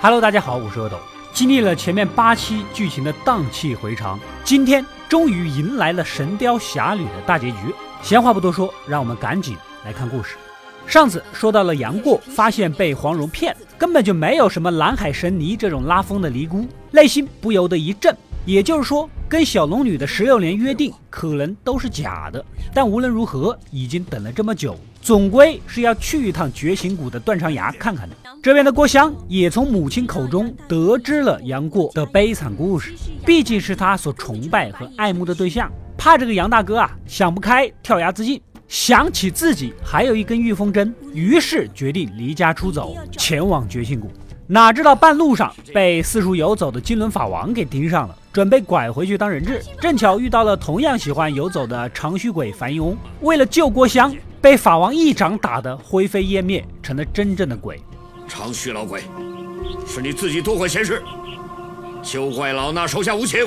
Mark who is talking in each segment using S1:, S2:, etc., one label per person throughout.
S1: Hello，大家好，我是阿斗。经历了前面八期剧情的荡气回肠，今天终于迎来了《神雕侠侣》的大结局。闲话不多说，让我们赶紧来看故事。上次说到了杨过发现被黄蓉骗，根本就没有什么蓝海神尼这种拉风的尼姑，内心不由得一震。也就是说，跟小龙女的十六年约定可能都是假的。但无论如何，已经等了这么久，总归是要去一趟绝情谷的断肠崖看看的。这边的郭襄也从母亲口中得知了杨过的悲惨故事，毕竟是他所崇拜和爱慕的对象，怕这个杨大哥啊想不开跳崖自尽。想起自己还有一根玉风针，于是决定离家出走，前往绝情谷。哪知道半路上被四处游走的金轮法王给盯上了，准备拐回去当人质。正巧遇到了同样喜欢游走的长须鬼樊一翁，为了救郭襄，被法王一掌打得灰飞烟灭，成了真正的鬼。
S2: 长须老鬼，是你自己多管闲事，休怪老衲手下无情。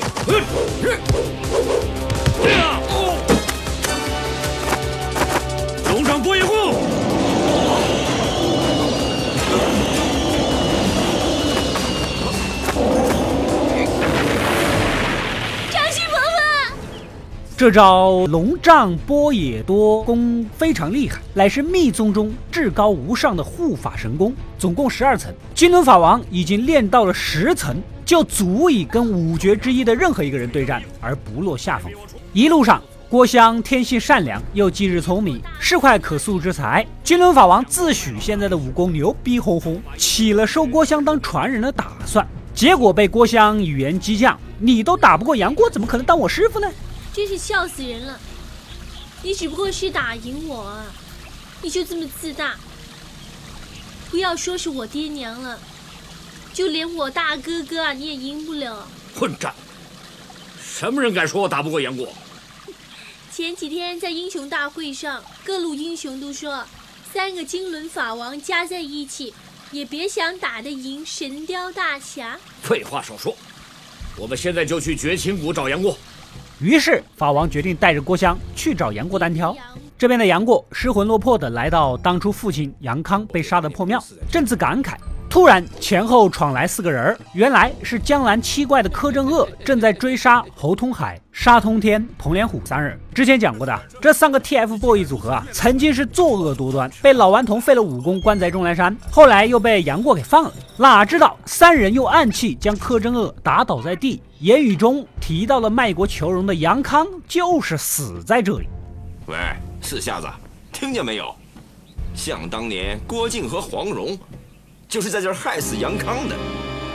S2: 龙上不一护。
S1: 这招龙杖波野多功非常厉害，乃是密宗中至高无上的护法神功，总共十二层。金轮法王已经练到了十层，就足以跟五绝之一的任何一个人对战而不落下风。一路上，郭襄天性善良又机智聪明，是块可塑之才。金轮法王自诩现在的武功牛逼哄哄，起了收郭襄当传人的打算，结果被郭襄语言激将：“你都打不过杨过，怎么可能当我师傅呢？”
S3: 真是笑死人了！你只不过是打赢我，啊，你就这么自大？不要说是我爹娘了，就连我大哥哥啊，你也赢不了。
S2: 混账！什么人敢说我打不过杨过？
S3: 前几天在英雄大会上，各路英雄都说，三个金轮法王加在一起，也别想打得赢神雕大侠。
S2: 废话少说，我们现在就去绝情谷找杨过。
S1: 于是法王决定带着郭襄去找杨过单挑。这边的杨过失魂落魄的来到当初父亲杨康被杀的破庙，正自感慨，突然前后闯来四个人，原来是江南七怪的柯镇恶正在追杀侯通海、沙通天、彭连虎三人。之前讲过的这三个 TFBOYS 组合啊，曾经是作恶多端，被老顽童废了武功关在终南山，后来又被杨过给放了。哪知道三人用暗器将柯镇恶打倒在地。言语中提到了卖国求荣的杨康，就是死在这里。
S4: 喂，四瞎子，听见没有？想当年郭靖和黄蓉，就是在这儿害死杨康的。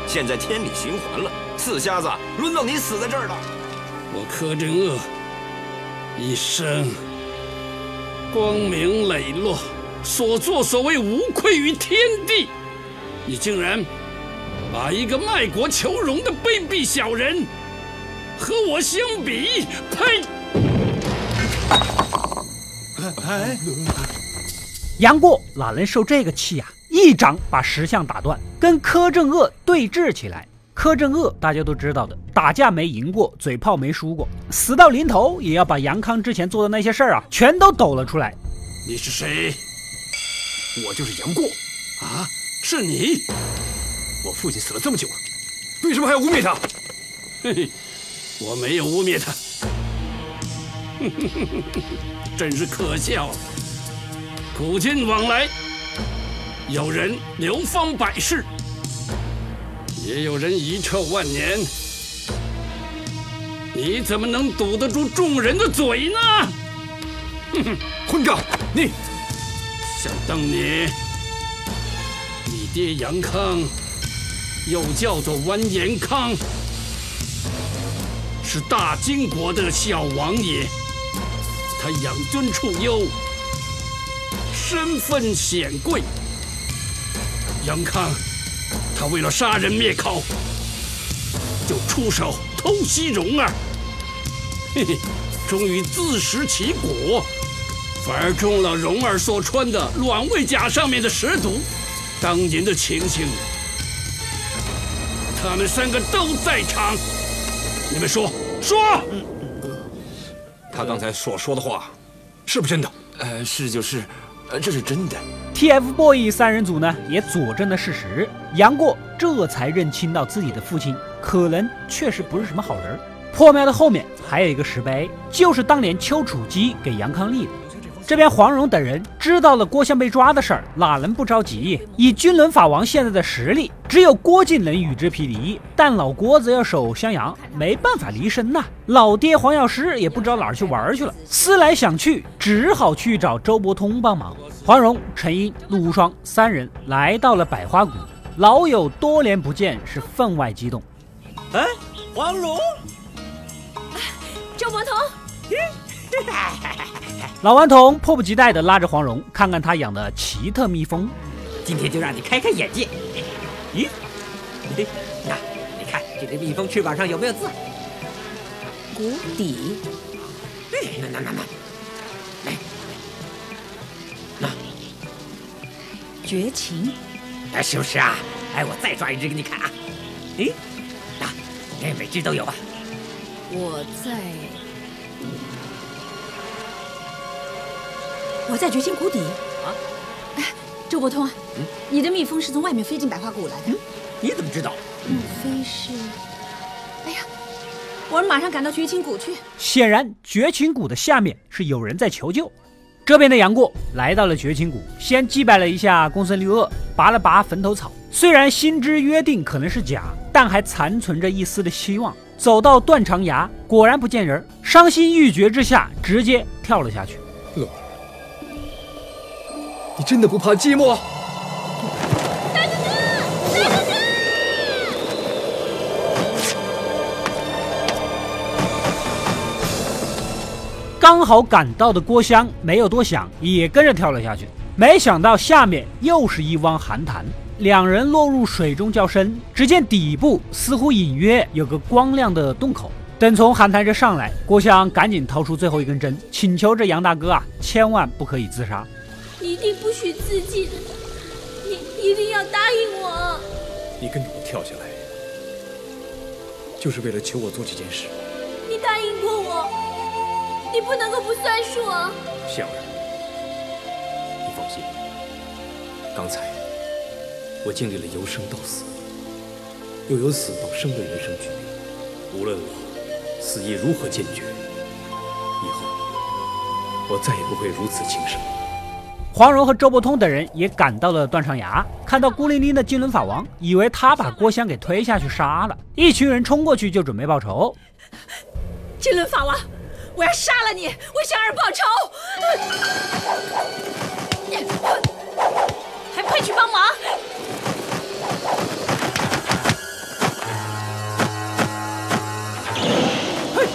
S4: 现在天理循环了，四瞎子，轮到你死在这儿了。
S5: 我柯镇恶一生光明磊落，所作所为无愧于天地。你竟然！把一个卖国求荣的卑鄙小人和我相比，呸！
S1: 杨过哪能受这个气啊？一掌把石像打断，跟柯镇恶对峙起来。柯镇恶大家都知道的，打架没赢过，嘴炮没输过，死到临头也要把杨康之前做的那些事儿啊，全都抖了出来。
S5: 你是谁？
S6: 我就是杨过。
S5: 啊，是你？
S6: 我父亲死了这么久了，为什么还要污蔑他？
S5: 嘿嘿，我没有污蔑他，真是可笑。古今往来，有人流芳百世，也有人遗臭万年。你怎么能堵得住众人的嘴呢？
S6: 哼哼，混账！你
S5: 想当年，你爹杨康。又叫做完颜康，是大金国的小王爷。他养尊处优，身份显贵。杨康，他为了杀人灭口，就出手偷袭蓉儿，嘿嘿，终于自食其果，反而中了蓉儿所穿的卵猬甲上面的蛇毒。当年的情形。他们三个都在场，你们说说。
S6: 他刚才所说的话，是不是真的？
S4: 呃，是就是，呃，这是真的。
S1: TFBOYS 三人组呢，也佐证了事实。杨过这才认清到自己的父亲可能确实不是什么好人。破庙的后面还有一个石碑，就是当年丘处机给杨康立的。这边黄蓉等人知道了郭襄被抓的事儿，哪能不着急？以君轮法王现在的实力，只有郭靖能与之匹敌。但老郭子要守襄阳，没办法离身呐。老爹黄药师也不知道哪儿去玩去了。思来想去，只好去找周伯通帮忙。黄蓉、陈英、陆无双三人来到了百花谷，老友多年不见，是分外激动。
S7: 哎，黄蓉，
S3: 周伯通，
S1: 老顽童迫不及待地拉着黄蓉看看他养的奇特蜜蜂。
S7: 今天就让你开开眼界。咦，嘿，那你看这只蜜蜂翅膀上有没有字？
S8: 谷底
S7: 哎，那那那那，来，那
S8: 绝情，
S7: 哎，是不是啊？哎，我再抓一只给你看啊。哎，那哎，每只都有啊。
S8: 我在，我在绝情谷底
S7: 啊。
S8: 哎，周伯通啊，你的蜜蜂是从外面飞进百花谷来的？
S7: 你怎么知道？
S8: 莫非是？哎呀，我们马上赶到绝情谷去。
S1: 显然，绝情谷的下面是有人在求救。这边的杨过来到了绝情谷，先祭拜了一下公孙绿萼，拔了拔坟头草。虽然心知约定可能是假，但还残存着一丝的希望。走到断肠崖，果然不见人，伤心欲绝之下，直接跳了下去。
S6: 乐儿，你真的不怕寂寞？
S1: 刚好赶到的郭襄没有多想，也跟着跳了下去。没想到下面又是一汪寒潭，两人落入水中较深，只见底部似乎隐约有个光亮的洞口。等从寒潭这上来，郭襄赶紧掏出最后一根针，请求这杨大哥啊，千万不可以自杀。
S3: 一定不许自尽，你一定要答应我。
S6: 你跟着我跳下来，就是为了求我做这件事。
S3: 你答应过我，你不能够不算数啊！
S6: 香儿，你放心，刚才我经历了由生到死，又由死到生的人生局面，无论我死意如何坚决，以后我再也不会如此轻生。
S1: 黄蓉和周伯通等人也赶到了断肠崖，看到孤零零的金轮法王，以为他把郭襄给推下去杀了，一群人冲过去就准备报仇。
S8: 金轮法王，我要杀了你，为香儿报仇！还不快去帮忙！
S7: 嘿。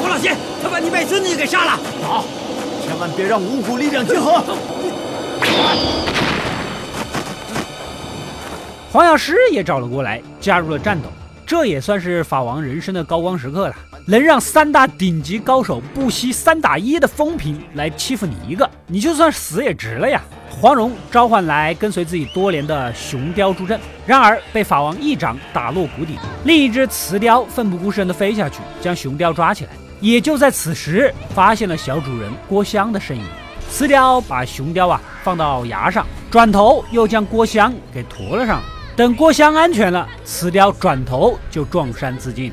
S7: 郭老邪，他把你外孙女给杀了。
S9: 好，千万别让五股力量结合。
S1: 黄药师也找了过来，加入了战斗。这也算是法王人生的高光时刻了，能让三大顶级高手不惜三打一的风评来欺负你一个，你就算死也值了呀！黄蓉召唤来跟随自己多年的雄雕助阵，然而被法王一掌打落谷底。另一只雌雕奋不顾身地飞下去，将雄雕抓起来。也就在此时，发现了小主人郭襄的身影。雌雕把雄雕啊放到崖上，转头又将郭襄给驮了上。等郭襄安全了，雌雕转头就撞山自尽。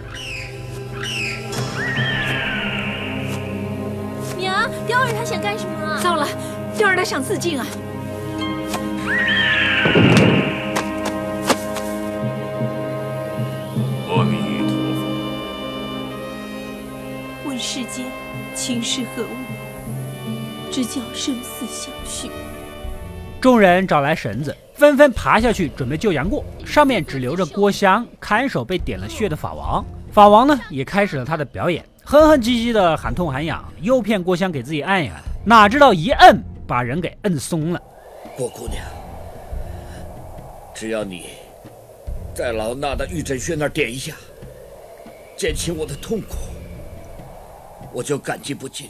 S3: 娘，雕儿他想干什么啊？
S8: 糟了，雕儿他想自尽啊！
S3: 间情是何物？只叫生死相许。
S1: 众人找来绳子，纷纷爬下去准备救杨过。上面只留着郭襄看守被点了穴的法王。法王呢，也开始了他的表演，哼哼唧唧的喊痛喊痒，诱骗郭襄给自己按一按。哪知道一摁，把人给摁松了。
S2: 郭姑娘，只要你在老衲的玉枕穴那儿点一下，减轻我的痛苦，我就感激不尽。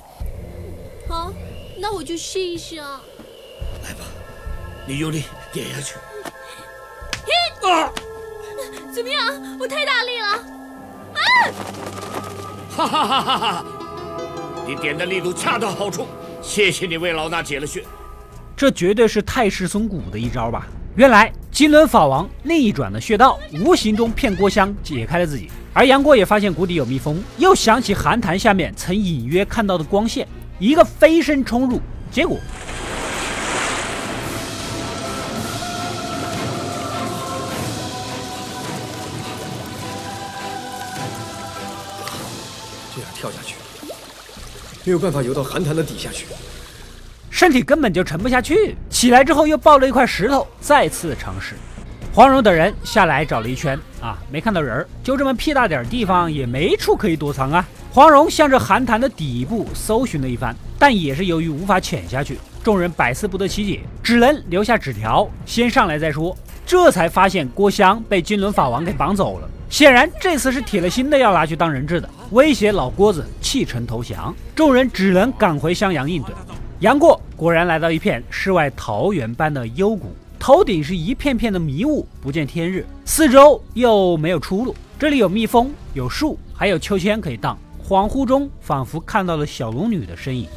S3: 好，那我就试一试啊。
S2: 来吧，你用力点下去。
S3: 嘿，啊，怎么样？我太大力了。啊！
S2: 哈哈哈哈哈！你点的力度恰到好处，谢谢你为老衲解了穴。
S1: 这绝对是太师松骨的一招吧？原来金轮法王逆转的穴道，无形中骗郭襄解开了自己。而杨过也发现谷底有蜜蜂，又想起寒潭下面曾隐约看到的光线，一个飞身冲入，结果
S6: 这样跳下去，没有办法游到寒潭的底下去。
S1: 身体根本就沉不下去。起来之后又抱了一块石头，再次尝试。黄蓉等人下来找了一圈啊，没看到人儿，就这么屁大点地方，也没处可以躲藏啊。黄蓉向着寒潭的底部搜寻了一番，但也是由于无法潜下去，众人百思不得其解，只能留下纸条，先上来再说。这才发现郭襄被金轮法王给绑走了，显然这次是铁了心的要拿去当人质的，威胁老郭子弃城投降。众人只能赶回襄阳应对。杨过果然来到一片世外桃源般的幽谷，头顶是一片片的迷雾，不见天日，四周又没有出路。这里有蜜蜂，有树，还有秋千可以荡。恍惚中，仿佛看到了小龙女的身影。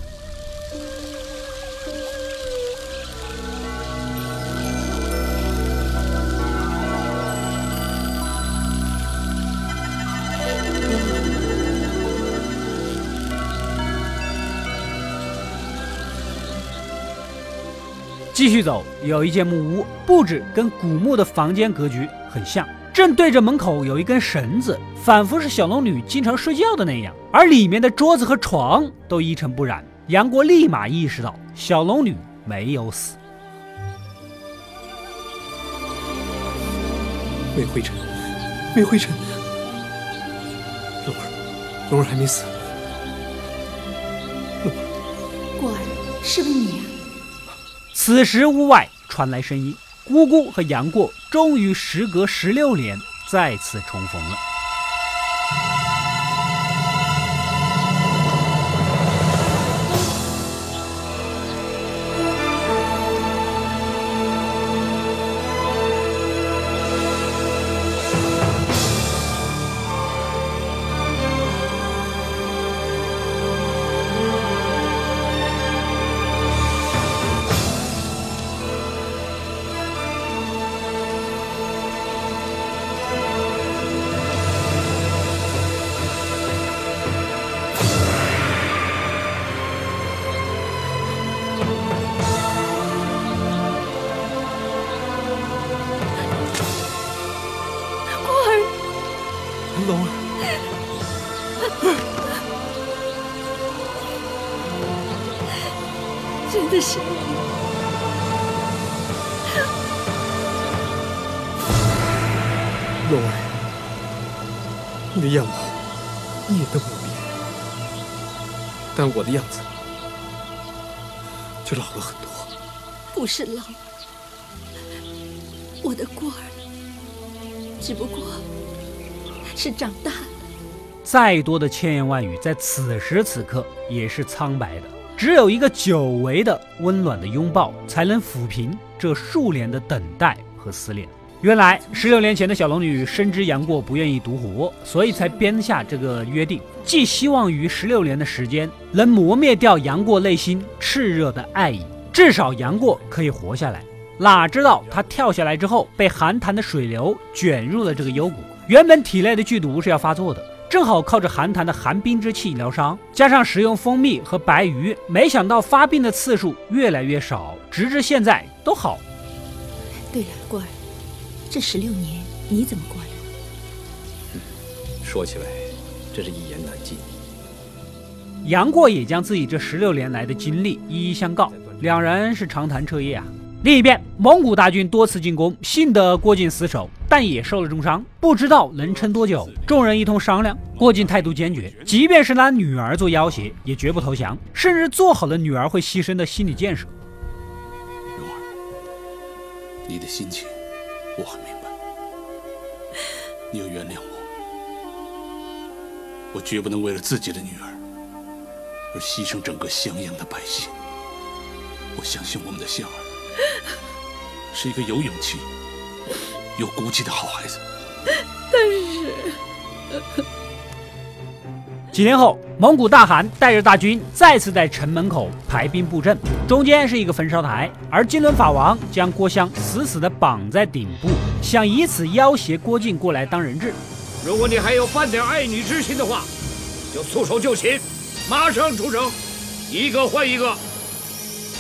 S1: 继续走，有一间木屋，布置跟古墓的房间格局很像，正对着门口有一根绳子，仿佛是小龙女经常睡觉的那样。而里面的桌子和床都一尘不染。杨过立马意识到小龙女没有死，
S6: 没灰尘，没灰尘。龙儿，龙儿还没死。
S8: 过儿，是不是你呀、
S1: 此时屋外传来声音，姑姑和杨过终于时隔十六年再次重逢了。
S6: 我的样子就老了很多。
S8: 不是老，我的过儿，只不过是长大了。
S1: 再多的千言万语，在此时此刻也是苍白的。只有一个久违的温暖的拥抱，才能抚平这数年的等待和思念。原来十六年前的小龙女深知杨过不愿意独活，所以才编下这个约定，寄希望于十六年的时间能磨灭掉杨过内心炽热的爱意，至少杨过可以活下来。哪知道他跳下来之后，被寒潭的水流卷入了这个幽谷。原本体内的剧毒是要发作的，正好靠着寒潭的寒冰之气疗伤，加上食用蜂蜜和白鱼，没想到发病的次数越来越少，直至现在都好了。
S8: 这十六年你怎么过的？
S6: 说起来，真是一言难尽。
S1: 杨过也将自己这十六年来的经历一一相告，两人是长谈彻夜啊。另一边，蒙古大军多次进攻，幸得郭靖死守，但也受了重伤，不知道能撑多久。众人一通商量，郭靖态度坚决，即便是拿女儿做要挟，也绝不投降，甚至做好了女儿会牺牲的心理建设。
S5: 蓉儿，你的心情我很明白，你要原谅我，我绝不能为了自己的女儿而牺牲整个襄阳的百姓。我相信我们的香儿是一个有勇气、有骨气的好孩子。
S1: 但是几天后，蒙古大汗带着大军再次在城门口排兵布阵，中间是一个焚烧台，而金轮法王将郭襄死死地绑在顶部，想以此要挟郭靖过来当人质。
S2: 如果你还有半点爱女之心的话，就束手就擒，马上出城，一个换一个。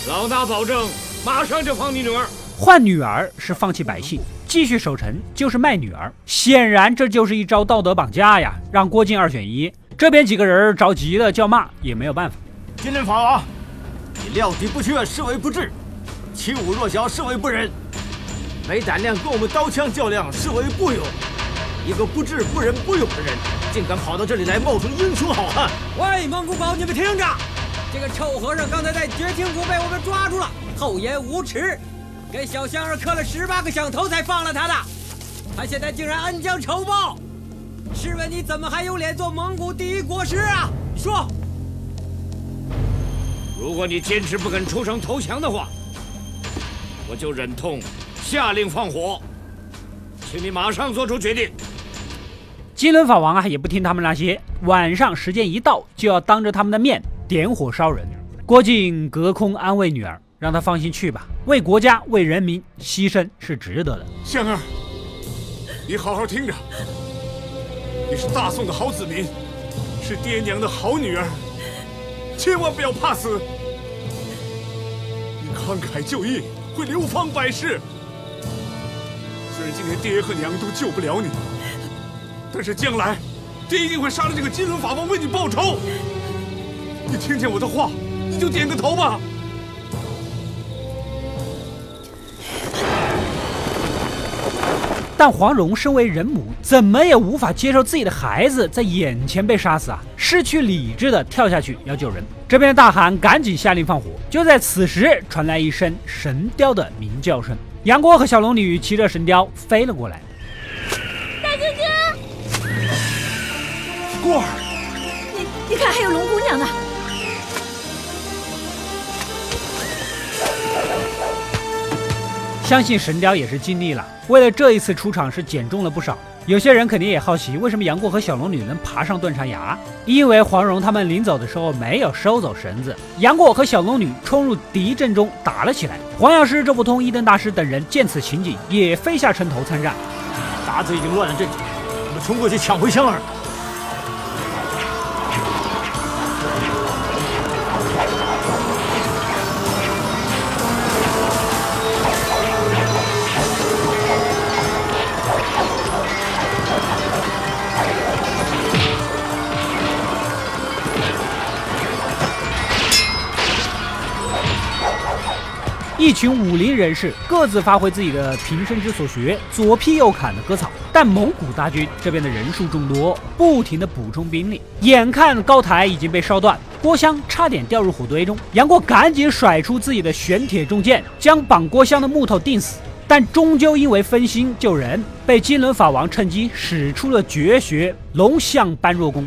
S2: 老衲保证，马上就放你女儿。
S1: 换女儿是放弃百姓，继续守城就是卖女儿。显然这就是一招道德绑架呀，让郭靖二选一。这边几个人着急的叫骂，也没有办法。
S9: 金轮法王，你料敌不缺，视为不智；欺侮弱小，视为不仁；没胆量跟我们刀枪较量，视为不勇。一个不智不仁不勇的人，竟敢跑到这里来冒充英雄好汉！
S7: 喂，蒙古堡，你们听着，这个臭和尚刚才在绝情谷被我们抓住了，厚颜无耻，给小香儿磕了十八个响头才放了他的，他现在竟然恩将仇报，试问你怎么还有脸做蒙古第一国师啊？说，
S2: 如果你坚持不肯出城投降的话，我就忍痛下令放火，请你马上做出决定。
S1: 金轮法王啊，也不听他们那些。晚上时间一到，就要当着他们的面点火烧人。郭靖隔空安慰女儿，让她放心去吧，为国家为人民牺牲是值得的。
S10: 香儿，你好好听着，你是大宋的好子民，是爹娘的好女儿，千万不要怕死。你慷慨就义，会流芳百世。虽然今天爹和娘都救不了你。但是将来，爹一定会杀了这个金轮法王为你报仇。你听见我的话，你就点个头吧。
S1: 但黄蓉身为人母，怎么也无法接受自己的孩子在眼前被杀死啊！失去理智的跳下去要救人。这边的大汗赶紧下令放火。就在此时，传来一声神雕的鸣叫声。杨过和小龙女骑着神雕飞了过来。
S8: 大哥哥过儿，你你看，还有龙
S1: 相信神雕也是尽力了，为了这一次出场是减重了不少。有些人肯定也好奇，为什么杨过和小龙女能爬上断肠崖？因为黄蓉他们临走的时候没有收走绳子，杨过和小龙女冲入敌阵中打了起来。黄药师、周伯通、一灯大师等人见此情景，也飞下城头参战。
S9: 鞑子已经乱了阵脚，我们冲过去抢回香儿。
S1: 群武林人士各自发挥自己的平生之所学，左劈右砍的割草。但蒙古大军这边的人数众多，不停的补充兵力。眼看高台已经被烧断，郭襄差点掉入火堆中。杨过赶紧甩出自己的玄铁重剑，将绑郭襄的木头钉死。但终究因为分心救人，被金轮法王趁机使出了绝学龙象般若功。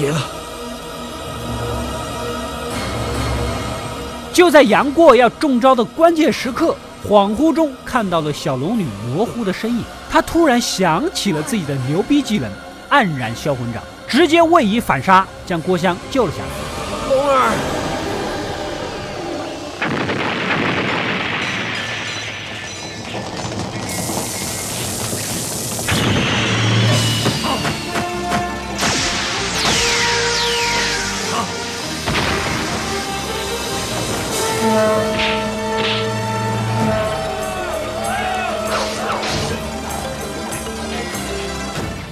S6: 别了！
S1: 就在杨过要中招的关键时刻，恍惚中看到了小龙女模糊的身影。他突然想起了自己的牛逼技能——黯然销魂掌，直接位移反杀，将郭襄救了下来。
S2: 龙儿。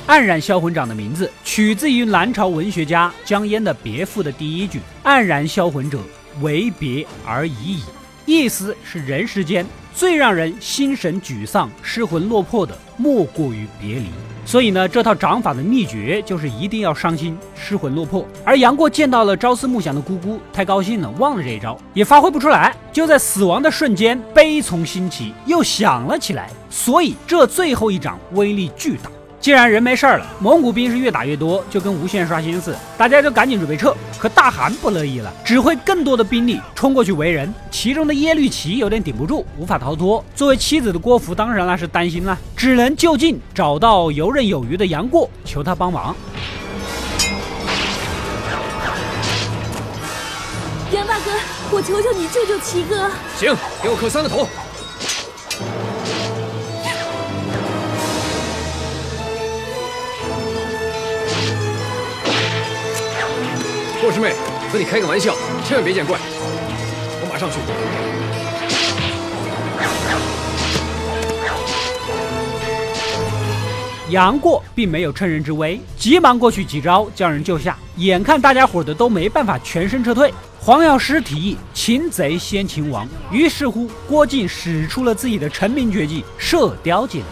S1: 黯然销魂掌的名字取自于南朝文学家江淹的别赋的第一句：“黯然销魂者，为别而已矣。”意思是人世间最让人心神沮丧、失魂落魄的，莫过于别离。所以呢，这套掌法的秘诀就是一定要伤心、失魂落魄。而杨过见到了朝思暮想的姑姑，太高兴了，忘了这一招，也发挥不出来。就在死亡的瞬间，悲从心起，又想了起来。所以这最后一掌威力巨大。既然人没事儿了，蒙古兵是越打越多，就跟无限刷新似的，大家就赶紧准备撤。可大汗不乐意了，指挥更多的兵力冲过去围人。其中的耶律齐有点顶不住，无法逃脱。作为妻子的郭芙当然那是担心了，只能就近找到游刃有余的杨过，求他帮忙。
S8: 杨大哥，我求求你救救齐哥！
S6: 行，给我磕三个头。郭师妹，和你开个玩笑，千万别见怪。我马上去。
S1: 杨过并没有趁人之危，急忙过去几招将人救下。眼看大家伙的都没办法全身撤退，黄药师提议擒贼先擒王。于是乎，郭靖使出了自己的成名绝技——射雕技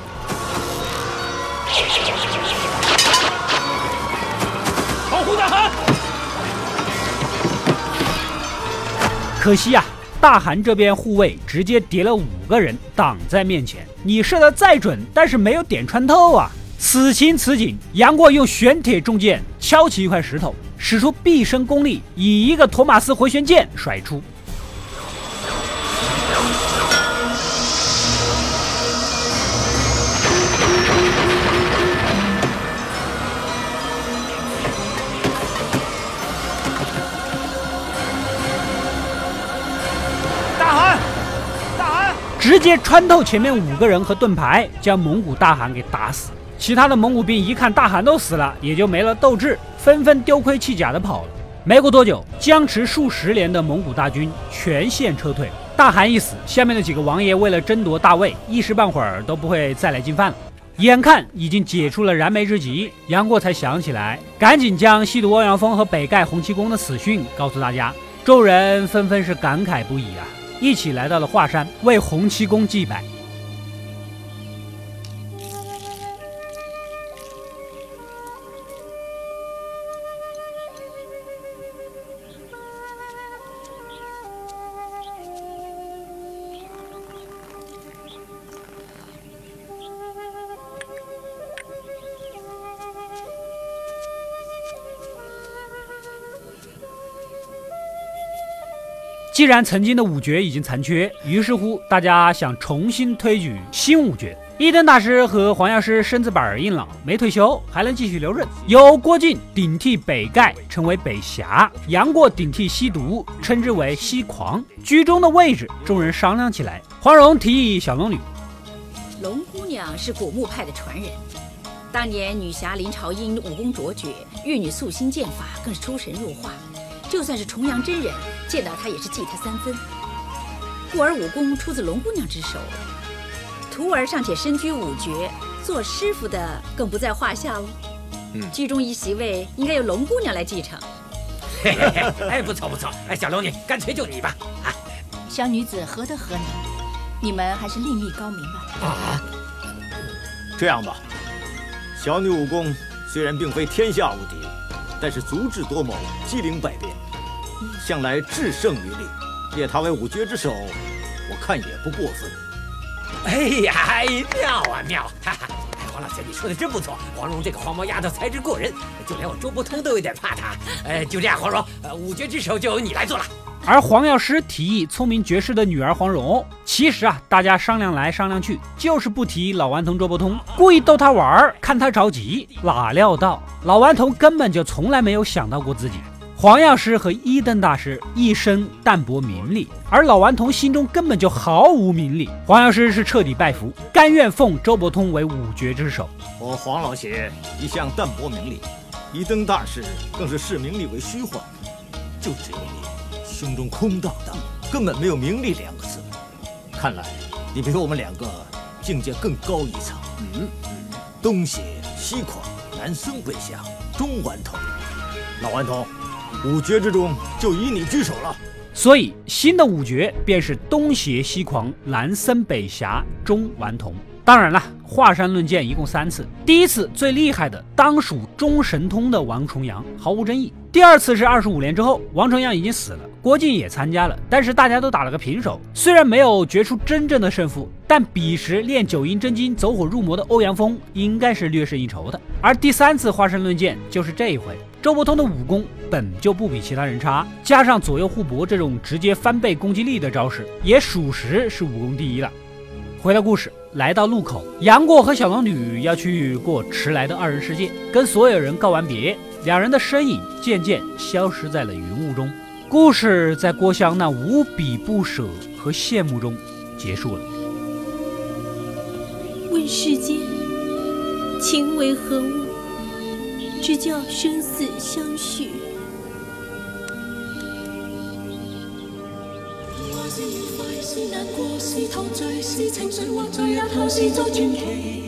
S1: 可惜呀，大韩这边护卫直接叠了五个人挡在面前，你射的再准，但是没有点穿透啊！此情此景，杨过用玄铁重剑敲起一块石头，使出毕生功力，以一个托马斯回旋剑甩出。直接穿透前面五个人和盾牌，将蒙古大汗给打死。其他的蒙古兵一看大汗都死了，也就没了斗志，纷纷丢盔弃甲的跑了。没过多久，僵持数十年的蒙古大军全线撤退。大汗一死，下面的几个王爷为了争夺大位，一时半会儿都不会再来进犯了。眼看已经解除了燃眉之急，杨过才想起来，赶紧将西毒欧阳锋和北丐洪七公的死讯告诉大家。众人纷纷是感慨不已啊！一起来到了华山，为洪七公祭拜。既然曾经的五绝已经残缺，于是乎大家想重新推举新五绝。一灯大师和黄药师身子板儿硬朗，没退休，还能继续留任。由郭靖顶替北丐，成为北侠；杨过顶替西毒，称之为西狂。居中的位置，众人商量起来。黄蓉提议小龙女，
S8: 龙姑娘是古墓派的传人，当年女侠林朝英武功卓绝，玉女素心剑法更是出神入化。就算是重阳真人见到他也是忌他三分。故而武功出自龙姑娘之手，徒儿尚且身居五绝，做师傅的更不在话下喽。
S6: 嗯，
S8: 剧中一席位应该由龙姑娘来继承。
S7: 嘿嘿嘿，哎，不错不错，哎，小龙女，干脆就你吧。啊，
S8: 小女子何德何能？你们还是另觅高明吧。
S9: 啊，这样吧，小女武功虽然并非天下无敌。但是足智多谋，机灵百变，向来制胜于力。借他为五绝之首，我看也不过分。
S7: 哎呀，妙啊妙！哈哈，黄老邪，你说的真不错。黄蓉这个黄毛丫头才智过人，就连我周伯通都有点怕她。呃，就这样，黄蓉，五绝之首就由你来做了。
S1: 而黄药师提议聪明绝世的女儿黄蓉。其实啊，大家商量来商量去，就是不提老顽童周伯通，故意逗他玩儿，看他着急。哪料到老顽童根本就从来没有想到过自己。黄药师和一灯大师一生淡泊名利，而老顽童心中根本就毫无名利。黄药师是彻底拜服，甘愿奉周伯通为五绝之首。
S9: 我黄老邪一向淡泊名利，一灯大师更是视名利为虚幻，就只有你。胸中空荡荡，根本没有名利两个字。看来你比我们两个境界更高一层。嗯，东邪西狂，南僧北侠，中顽童。老顽童，五绝之中就以你居首了。
S1: 所以新的五绝便是东邪西狂，南僧北侠，中顽童。当然了，华山论剑一共三次，第一次最厉害的当属中神通的王重阳，毫无争议。第二次是二十五年之后，王重阳已经死了，郭靖也参加了，但是大家都打了个平手。虽然没有决出真正的胜负，但彼时练九阴真经走火入魔的欧阳锋应该是略胜一筹的。而第三次华山论剑就是这一回，周伯通的武功本就不比其他人差，加上左右互搏这种直接翻倍攻击力的招式，也属实是武功第一了。回到故事，来到路口，杨过和小龙女要去过迟来的二人世界，跟所有人告完别。两人的身影渐渐消失在了云雾中，故事在郭襄那无比不舍和羡慕中结束了。
S3: 问世间情为何物，直教生死相许。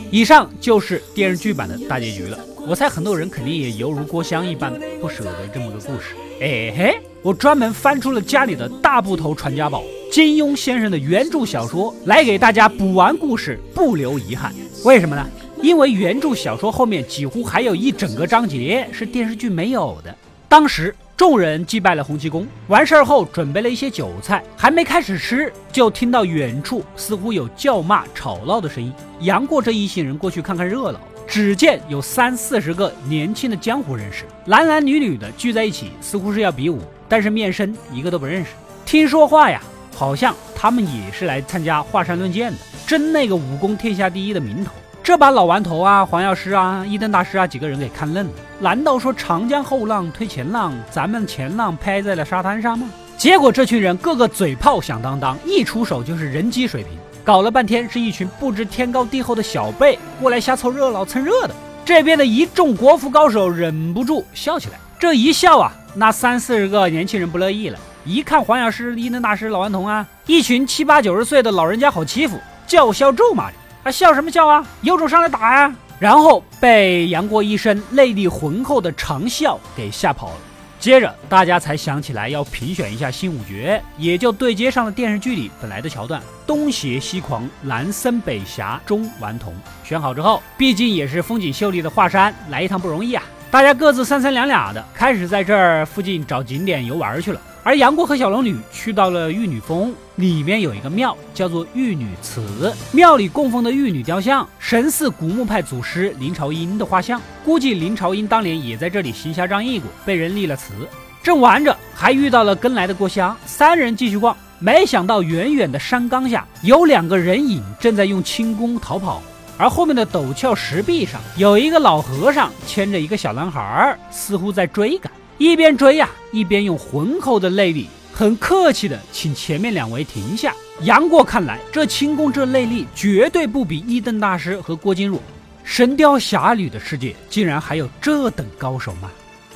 S1: 以上就是电视剧版的大结局了。我猜很多人肯定也犹如郭襄一般不舍得这么个故事。哎嘿，我专门翻出了家里的大部头传家宝——金庸先生的原著小说，来给大家补完故事，不留遗憾。为什么呢？因为原著小说后面几乎还有一整个章节是电视剧没有的。当时。众人祭拜了洪七公，完事儿后准备了一些酒菜，还没开始吃，就听到远处似乎有叫骂吵闹的声音。杨过这一行人过去看看热闹，只见有三四十个年轻的江湖人士，男男女女的聚在一起，似乎是要比武，但是面生一个都不认识。听说话呀，好像他们也是来参加华山论剑的，争那个武功天下第一的名头。这把老顽头啊，黄药师啊，一灯大师啊，几个人给看愣了。难道说长江后浪推前浪，咱们前浪拍在了沙滩上吗？结果这群人个个嘴炮响当当，一出手就是人机水平，搞了半天是一群不知天高地厚的小辈过来瞎凑热闹蹭热的。这边的一众国服高手忍不住笑起来，这一笑啊，那三四十个年轻人不乐意了，一看黄药师、一灯大师、老顽童啊，一群七八九十岁的老人家好欺负，叫嚣咒骂着。还笑什么笑啊？有种上来打呀！然后被杨过一声内力浑厚的长啸给吓跑了。接着大家才想起来要评选一下新五绝，也就对接上了电视剧里本来的桥段：东邪西狂，南僧北侠，中顽童。选好之后，毕竟也是风景秀丽的华山，来一趟不容易啊！大家各自三三两两的，开始在这儿附近找景点游玩去了。而杨过和小龙女去到了玉女峰，里面有一个庙，叫做玉女祠。庙里供奉的玉女雕像，神似古墓派祖师林朝英的画像。估计林朝英当年也在这里行侠仗义过，被人立了祠。正玩着，还遇到了跟来的郭襄。三人继续逛，没想到远远的山岗下有两个人影正在用轻功逃跑，而后面的陡峭石壁上有一个老和尚牵着一个小男孩，似乎在追赶。一边追呀，一边用浑厚的内力，很客气的请前面两位停下。杨过看来，这轻功这内力绝对不比一灯大师和郭靖弱。神雕侠侣的世界竟然还有这等高手吗？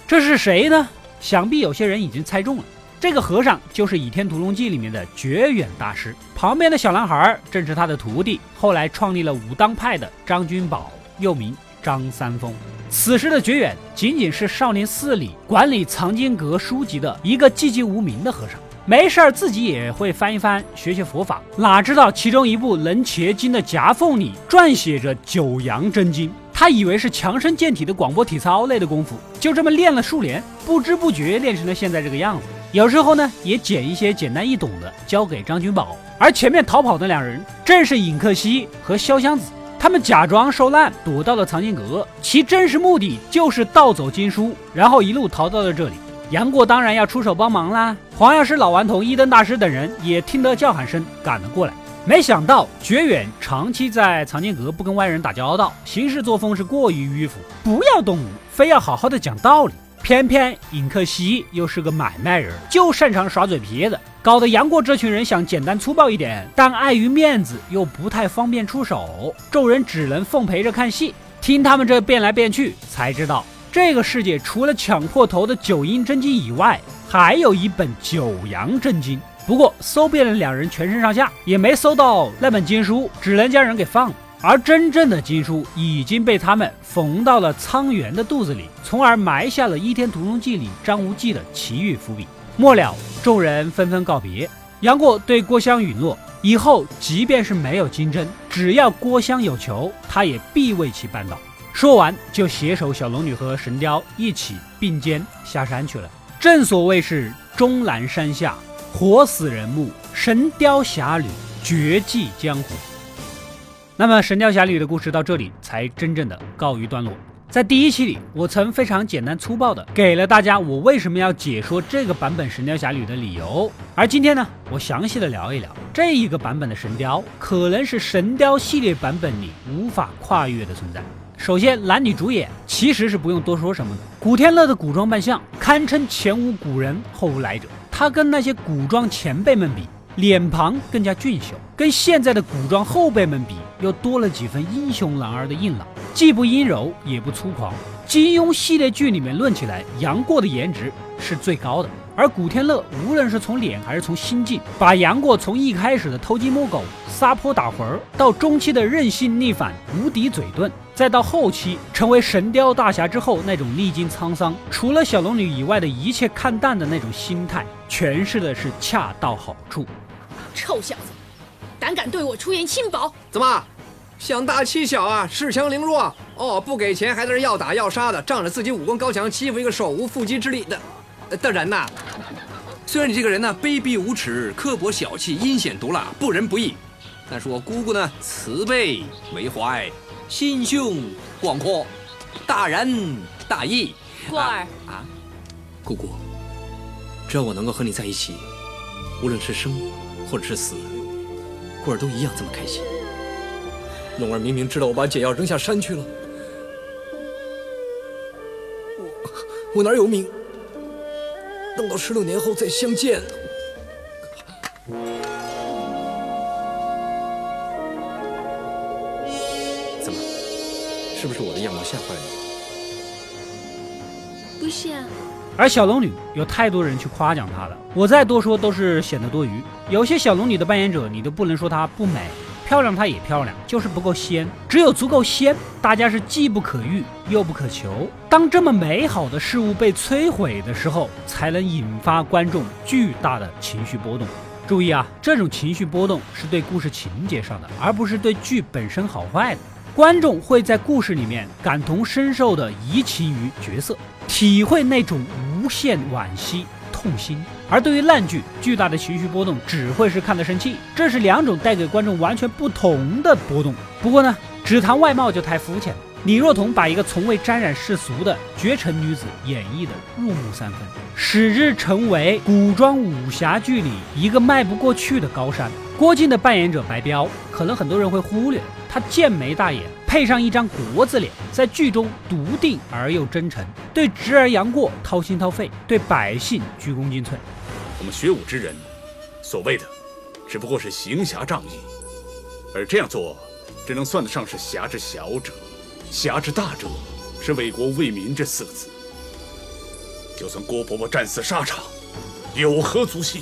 S1: 这是谁呢？想必有些人已经猜中了。这个和尚就是《倚天屠龙记》里面的绝远大师，旁边的小男孩正是他的徒弟，后来创立了武当派的张君宝，又名。张三丰，此时的觉远仅仅是少林寺里管理藏经阁书籍的一个寂寂无名的和尚，没事儿自己也会翻一翻，学学佛法。哪知道其中一部能茄经的夹缝里撰写着九阳真经，他以为是强身健体的广播体操类的功夫，就这么练了数年，不知不觉练成了现在这个样子。有时候呢，也捡一些简单易懂的交给张君宝，而前面逃跑的两人正是尹克西和潇湘子。他们假装受难，躲到了藏经阁，其真实目的就是盗走经书，然后一路逃到了这里。杨过当然要出手帮忙啦。黄药师、老顽童、一灯大师等人也听得叫喊声赶了过来。没想到绝远长期在藏经阁不跟外人打交道，行事作风是过于迂腐，不要动武，非要好好的讲道理。偏偏尹克西又是个买卖人，就擅长耍嘴皮子。搞得杨过这群人想简单粗暴一点，但碍于面子又不太方便出手，众人只能奉陪着看戏。听他们这变来变去，才知道这个世界除了抢破头的九阴真经以外，还有一本九阳真经。不过搜遍了两人全身上下，也没搜到那本经书，只能将人给放了。而真正的经书已经被他们缝到了苍元的肚子里，从而埋下了《倚天屠龙记》里张无忌的奇遇伏笔。末了，众人纷纷告别。杨过对郭襄允诺，以后即便是没有金针，只要郭襄有求，他也必为其办到。说完就携手小龙女和神雕一起并肩下山去了。正所谓是终南山下，活死人墓，神雕侠侣绝迹江湖。那么《神雕侠侣》的故事到这里才真正的告一段落。在第一期里，我曾非常简单粗暴的给了大家我为什么要解说这个版本《神雕侠侣》的理由。而今天呢，我详细的聊一聊这一个版本的神雕，可能是神雕系列版本里无法跨越的存在。首先，男女主演其实是不用多说什么的，古天乐的古装扮相堪称前无古人后无来者，他跟那些古装前辈们比。脸庞更加俊秀，跟现在的古装后辈们比，又多了几分英雄男儿的硬朗，既不阴柔也不粗狂。金庸系列剧里面论起来，杨过的颜值是最高的，而古天乐无论是从脸还是从心境，把杨过从一开始的偷鸡摸狗、撒泼打浑儿，到中期的任性逆反、无敌嘴遁，再到后期成为神雕大侠之后那种历经沧桑，除了小龙女以外的一切看淡的那种心态，诠释的是恰到好处。
S8: 臭小子，胆敢对我出言轻薄？
S7: 怎么，想大欺小啊？恃强凌弱？哦，不给钱还在这要打要杀的，仗着自己武功高强欺负一个手无缚鸡之力的的人呐？虽然你这个人呢卑鄙无耻、刻薄小气、阴险毒辣、不仁不义，但是我姑姑呢慈悲为怀、心胸广阔、大仁大义。
S8: 过儿
S6: 啊，姑姑，只要我能够和你在一起，无论是生。或者是死，故儿都一样这么开心。龙儿明明知道我把解药扔下山去了，我我哪有命等到十六年后再相见？怎么？是不是我的样貌吓坏了
S3: 你？不是啊。
S1: 而小龙女有太多人去夸奖她了，我再多说都是显得多余。有些小龙女的扮演者，你都不能说她不美，漂亮她也漂亮，就是不够仙。只有足够仙，大家是既不可遇又不可求。当这么美好的事物被摧毁的时候，才能引发观众巨大的情绪波动。注意啊，这种情绪波动是对故事情节上的，而不是对剧本身好坏的。观众会在故事里面感同身受的移情于角色。体会那种无限惋惜、痛心，而对于烂剧，巨大的情绪波动只会是看得生气。这是两种带给观众完全不同的波动。不过呢，只谈外貌就太肤浅了。李若彤把一个从未沾染世俗的绝尘女子演绎的入木三分，使之成为古装武侠剧里一个迈不过去的高山。郭靖的扮演者白彪，可能很多人会忽略，他剑眉大眼，配上一张国字脸，在剧中笃定而又真诚，对侄儿杨过掏心掏肺，对百姓鞠躬尽瘁。
S10: 我们学武之人，所谓的只不过是行侠仗义，而这样做，只能算得上是侠之小者。侠之大者，是为国为民这四个字。就算郭伯伯战死沙场，有何足惜？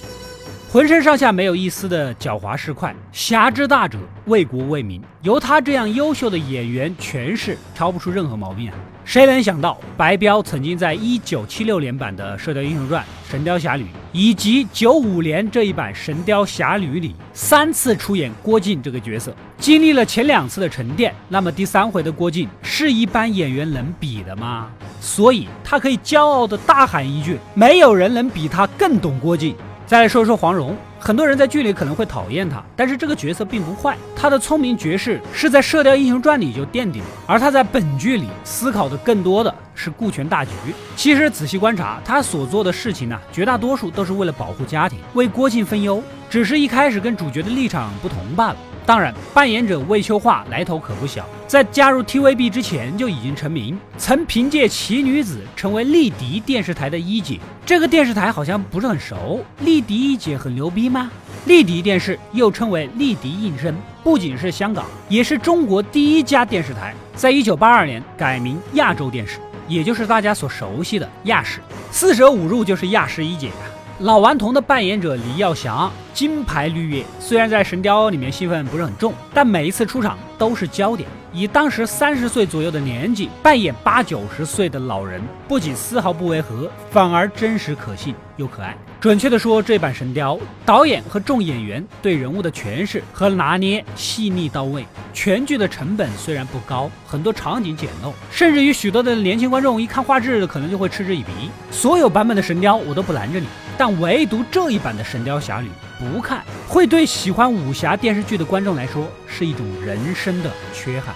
S1: 浑身上下没有一丝的狡猾市侩，侠之大者，为国为民。由他这样优秀的演员诠释，挑不出任何毛病啊！谁能想到，白彪曾经在一九七六年版的《射雕英雄传》《神雕侠侣》，以及九五年这一版《神雕侠侣》里，三次出演郭靖这个角色，经历了前两次的沉淀，那么第三回的郭靖是一般演员能比的吗？所以他可以骄傲的大喊一句：没有人能比他更懂郭靖。再来说说黄蓉，很多人在剧里可能会讨厌她，但是这个角色并不坏。她的聪明绝世是在《射雕英雄传》里就奠定了，而她在本剧里思考的更多的是顾全大局。其实仔细观察，她所做的事情呢，绝大多数都是为了保护家庭，为郭靖分忧，只是一开始跟主角的立场不同罢了。当然，扮演者魏秋桦来头可不小，在加入 TVB 之前就已经成名，曾凭借《奇女子》成为丽迪电视台的一姐。这个电视台好像不是很熟，丽迪一姐很牛逼吗？丽迪电视又称为丽迪应声，不仅是香港，也是中国第一家电视台，在一九八二年改名亚洲电视，也就是大家所熟悉的亚视。四舍五入就是亚视一姐呀。老顽童的扮演者李耀祥，金牌绿叶，虽然在《神雕》里面戏份不是很重，但每一次出场都是焦点。以当时三十岁左右的年纪扮演八九十岁的老人，不仅丝毫不违和，反而真实可信又可爱。准确的说，这版《神雕》导演和众演员对人物的诠释和拿捏细腻到位。全剧的成本虽然不高，很多场景简陋，甚至于许多的年轻观众一看画质，可能就会嗤之以鼻。所有版本的《神雕》我都不拦着你，但唯独这一版的《神雕侠侣》不看，会对喜欢武侠电视剧的观众来说是一种人生的缺憾。